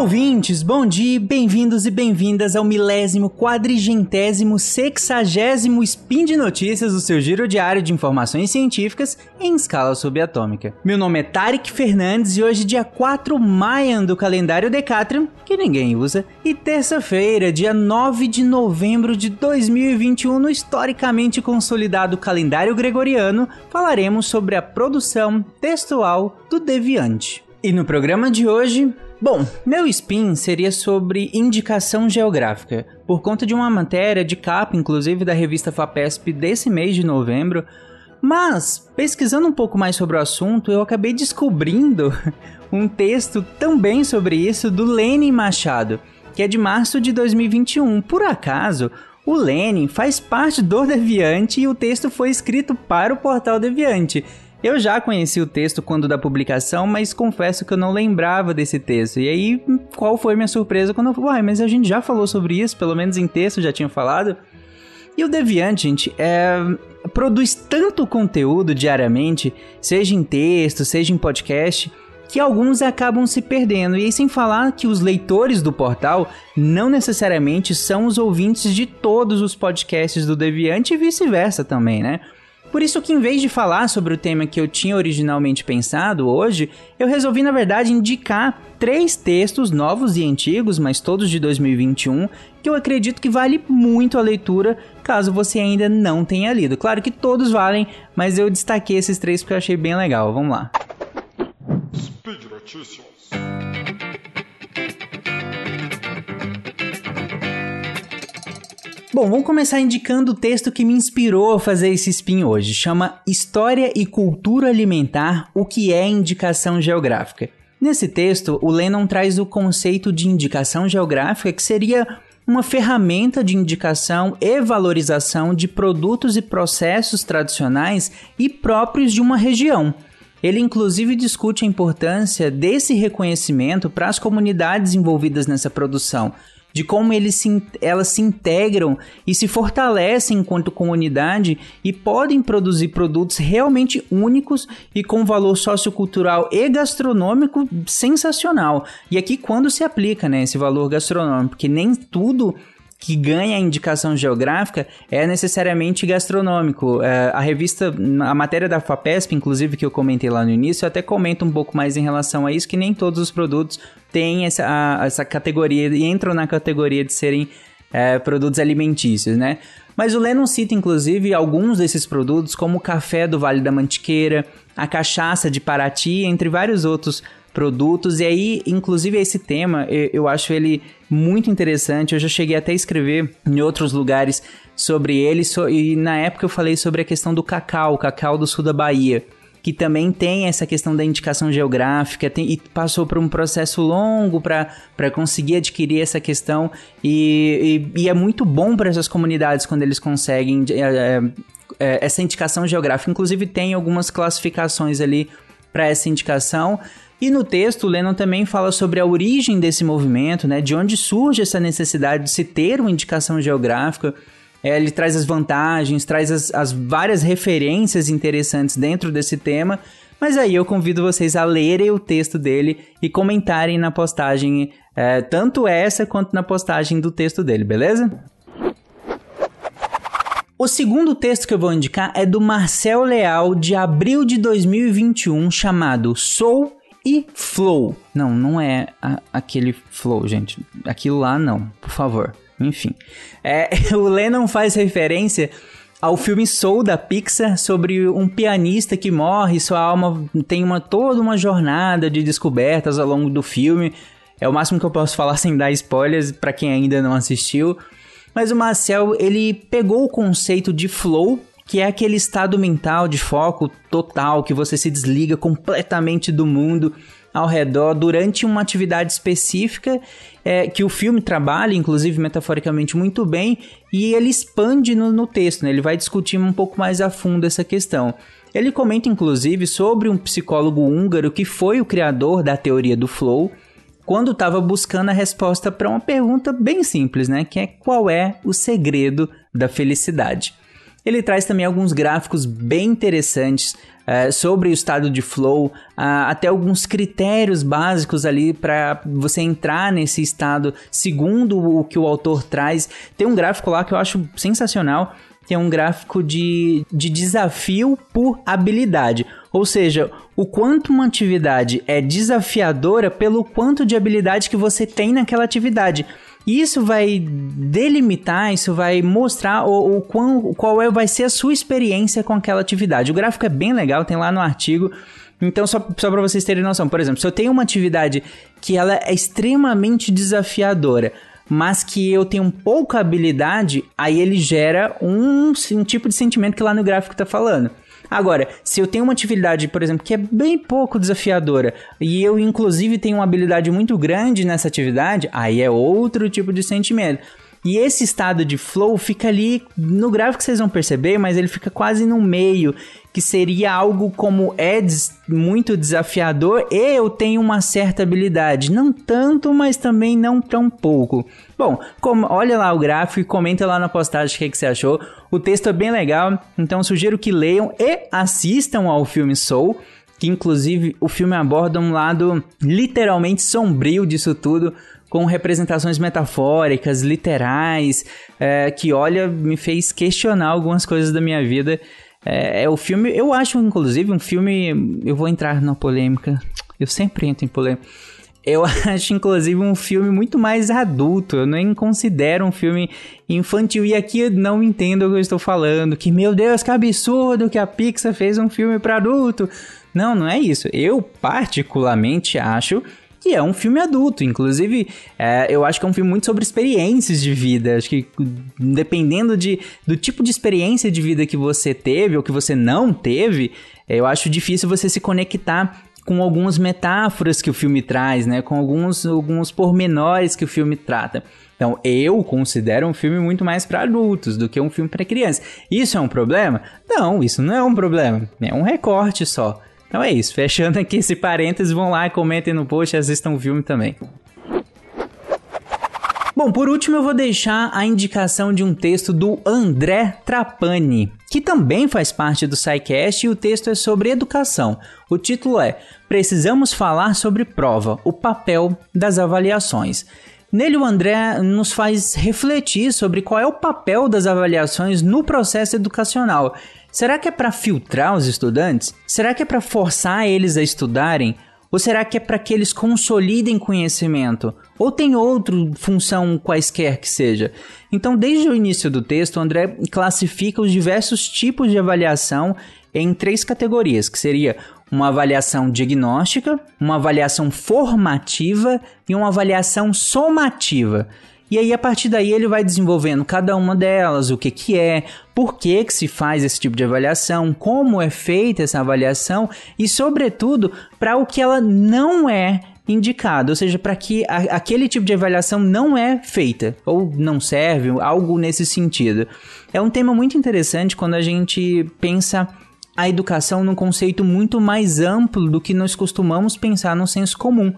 ouvintes, bom dia, bem-vindos e bem-vindas ao milésimo, quadrigentésimo, sexagésimo Spin de Notícias, o seu giro diário de informações científicas em escala subatômica. Meu nome é Tarek Fernandes e hoje, dia 4 Maio do calendário Decatrium, que ninguém usa, e terça-feira, dia 9 de novembro de 2021, no historicamente consolidado calendário gregoriano, falaremos sobre a produção textual do Deviante. E no programa de hoje, Bom, meu spin seria sobre indicação geográfica, por conta de uma matéria de capa, inclusive da revista FAPESP desse mês de novembro. Mas, pesquisando um pouco mais sobre o assunto, eu acabei descobrindo um texto também sobre isso do Lenin Machado, que é de março de 2021. Por acaso, o Lenin faz parte do Deviante e o texto foi escrito para o portal Deviante. Eu já conheci o texto quando da publicação, mas confesso que eu não lembrava desse texto. E aí, qual foi minha surpresa quando eu falei, uai, mas a gente já falou sobre isso, pelo menos em texto já tinha falado. E o Deviant, gente, é, produz tanto conteúdo diariamente, seja em texto, seja em podcast, que alguns acabam se perdendo. E aí, sem falar que os leitores do portal não necessariamente são os ouvintes de todos os podcasts do Deviant e vice-versa também, né? Por isso que em vez de falar sobre o tema que eu tinha originalmente pensado hoje, eu resolvi na verdade indicar três textos novos e antigos, mas todos de 2021, que eu acredito que vale muito a leitura, caso você ainda não tenha lido. Claro que todos valem, mas eu destaquei esses três porque eu achei bem legal. Vamos lá. Speed Notícias. Bom, vamos começar indicando o texto que me inspirou a fazer esse spin hoje. Chama História e Cultura Alimentar: O que é indicação geográfica. Nesse texto, o Lennon traz o conceito de indicação geográfica, que seria uma ferramenta de indicação e valorização de produtos e processos tradicionais e próprios de uma região. Ele inclusive discute a importância desse reconhecimento para as comunidades envolvidas nessa produção, de como eles se, elas se integram e se fortalecem enquanto comunidade e podem produzir produtos realmente únicos e com valor sociocultural e gastronômico sensacional. E aqui quando se aplica né, esse valor gastronômico, porque nem tudo que ganha a indicação geográfica é necessariamente gastronômico. É, a revista, a matéria da FAPESP, inclusive, que eu comentei lá no início, até comenta um pouco mais em relação a isso, que nem todos os produtos têm essa, a, essa categoria e entram na categoria de serem é, produtos alimentícios, né? Mas o Lennon cita, inclusive, alguns desses produtos, como o café do Vale da Mantiqueira, a cachaça de Paraty, entre vários outros produtos. E aí, inclusive, esse tema eu, acho ele muito interessante. Eu já cheguei até a escrever em outros lugares sobre ele. e na época eu falei sobre a questão do cacau, cacau do sul da Bahia. Que também tem essa questão da indicação geográfica tem, e passou por um processo longo para conseguir adquirir essa questão. E, e, e é muito bom para essas comunidades quando eles conseguem é, é, é, essa indicação geográfica. Inclusive, tem algumas classificações ali para essa indicação. E no texto, Lennon também fala sobre a origem desse movimento, né? De onde surge essa necessidade de se ter uma indicação geográfica. É, ele traz as vantagens, traz as, as várias referências interessantes dentro desse tema. Mas aí eu convido vocês a lerem o texto dele e comentarem na postagem, é, tanto essa quanto na postagem do texto dele, beleza? O segundo texto que eu vou indicar é do Marcel Leal, de abril de 2021, chamado Sou e Flow. Não, não é a, aquele Flow, gente. Aquilo lá não, por favor. Enfim. É, o Lennon faz referência ao filme Soul da Pixar sobre um pianista que morre, sua alma tem uma toda uma jornada de descobertas ao longo do filme. É o máximo que eu posso falar sem dar spoilers para quem ainda não assistiu. Mas o Marcel, ele pegou o conceito de flow que é aquele estado mental de foco total que você se desliga completamente do mundo ao redor durante uma atividade específica é, que o filme trabalha, inclusive metaforicamente, muito bem, e ele expande no, no texto, né? ele vai discutir um pouco mais a fundo essa questão. Ele comenta, inclusive, sobre um psicólogo húngaro que foi o criador da teoria do flow, quando estava buscando a resposta para uma pergunta bem simples, né? Que é qual é o segredo da felicidade? Ele traz também alguns gráficos bem interessantes é, sobre o estado de flow, até alguns critérios básicos ali para você entrar nesse estado segundo o que o autor traz. Tem um gráfico lá que eu acho sensacional, que é um gráfico de, de desafio por habilidade. Ou seja, o quanto uma atividade é desafiadora pelo quanto de habilidade que você tem naquela atividade. Isso vai delimitar, isso vai mostrar o, o qual, qual é, vai ser a sua experiência com aquela atividade. O gráfico é bem legal, tem lá no artigo. Então, só, só para vocês terem noção, por exemplo, se eu tenho uma atividade que ela é extremamente desafiadora, mas que eu tenho pouca habilidade, aí ele gera um, um tipo de sentimento que lá no gráfico está falando. Agora, se eu tenho uma atividade, por exemplo, que é bem pouco desafiadora e eu, inclusive, tenho uma habilidade muito grande nessa atividade, aí é outro tipo de sentimento. E esse estado de flow fica ali no gráfico vocês vão perceber, mas ele fica quase no meio, que seria algo como é muito desafiador e eu tenho uma certa habilidade, não tanto, mas também não tão pouco. Bom, olha lá o gráfico e comenta lá na postagem o que, que você achou. O texto é bem legal, então sugiro que leiam e assistam ao filme Soul que inclusive o filme aborda um lado literalmente sombrio disso tudo, com representações metafóricas, literais, é, que olha, me fez questionar algumas coisas da minha vida. É, é, o filme, eu acho inclusive um filme, eu vou entrar na polêmica, eu sempre entro em polêmica. Eu acho, inclusive, um filme muito mais adulto. Eu nem considero um filme infantil. E aqui eu não entendo o que eu estou falando. Que, meu Deus, que absurdo que a Pixar fez um filme para adulto. Não, não é isso. Eu, particularmente, acho que é um filme adulto. Inclusive, é, eu acho que é um filme muito sobre experiências de vida. Acho que dependendo de, do tipo de experiência de vida que você teve ou que você não teve, eu acho difícil você se conectar com algumas metáforas que o filme traz, né? Com alguns, alguns pormenores que o filme trata. Então, eu considero um filme muito mais para adultos do que um filme para crianças. Isso é um problema? Não, isso não é um problema. É um recorte só. Então é isso. Fechando aqui esse parênteses, vão lá e comentem no post assistam o filme também. Bom, por último eu vou deixar a indicação de um texto do André Trapani, que também faz parte do SciCast e o texto é sobre educação. O título é Precisamos falar sobre prova, o papel das avaliações. Nele, o André nos faz refletir sobre qual é o papel das avaliações no processo educacional Será que é para filtrar os estudantes? Será que é para forçar eles a estudarem? Ou será que é para que eles consolidem conhecimento? Ou tem outra função quaisquer que seja? Então, desde o início do texto, André classifica os diversos tipos de avaliação em três categorias, que seria uma avaliação diagnóstica, uma avaliação formativa e uma avaliação somativa. E aí, a partir daí, ele vai desenvolvendo cada uma delas, o que, que é, por que, que se faz esse tipo de avaliação, como é feita essa avaliação e, sobretudo, para o que ela não é indicado, ou seja, para que a, aquele tipo de avaliação não é feita ou não serve, algo nesse sentido. É um tema muito interessante quando a gente pensa a educação num conceito muito mais amplo do que nós costumamos pensar no senso comum.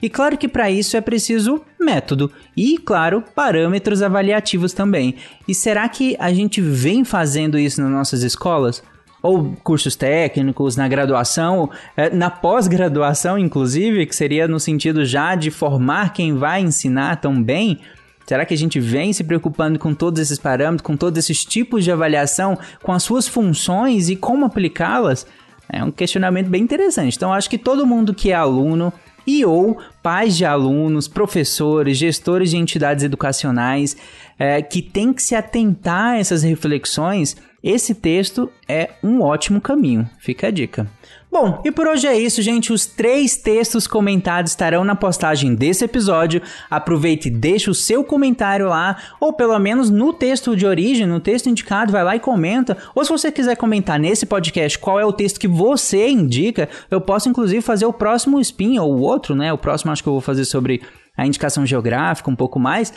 E claro que para isso é preciso método e, claro, parâmetros avaliativos também. E será que a gente vem fazendo isso nas nossas escolas? Ou cursos técnicos, na graduação, é, na pós-graduação, inclusive, que seria no sentido já de formar quem vai ensinar tão bem? Será que a gente vem se preocupando com todos esses parâmetros, com todos esses tipos de avaliação, com as suas funções e como aplicá-las? É um questionamento bem interessante. Então, acho que todo mundo que é aluno e ou pais de alunos, professores, gestores de entidades educacionais é, que têm que se atentar a essas reflexões, esse texto é um ótimo caminho. Fica a dica. Bom, e por hoje é isso, gente. Os três textos comentados estarão na postagem desse episódio. Aproveite e deixe o seu comentário lá, ou pelo menos no texto de origem, no texto indicado, vai lá e comenta. Ou se você quiser comentar nesse podcast qual é o texto que você indica, eu posso inclusive fazer o próximo spin ou o outro, né? O próximo acho que eu vou fazer sobre a indicação geográfica um pouco mais.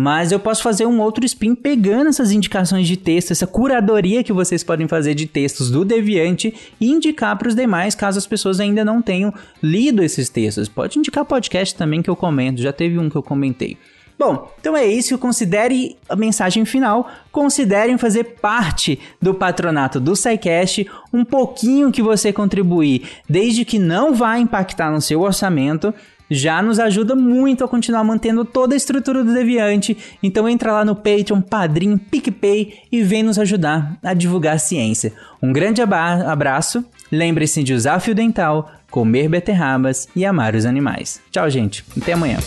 Mas eu posso fazer um outro spin pegando essas indicações de texto, essa curadoria que vocês podem fazer de textos do Deviante e indicar para os demais, caso as pessoas ainda não tenham lido esses textos. Pode indicar podcast também que eu comento, já teve um que eu comentei. Bom, então é isso. Considere a mensagem final. Considerem fazer parte do patronato do SciCast. Um pouquinho que você contribuir, desde que não vá impactar no seu orçamento, já nos ajuda muito a continuar mantendo toda a estrutura do Deviante. Então entra lá no Patreon, Padrim, PicPay e vem nos ajudar a divulgar a ciência. Um grande abraço, lembre-se de usar fio dental, comer beterrabas e amar os animais. Tchau, gente. Até amanhã.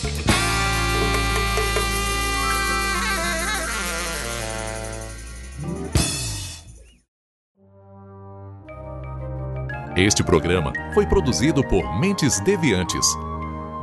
Este programa foi produzido por Mentes Deviantes.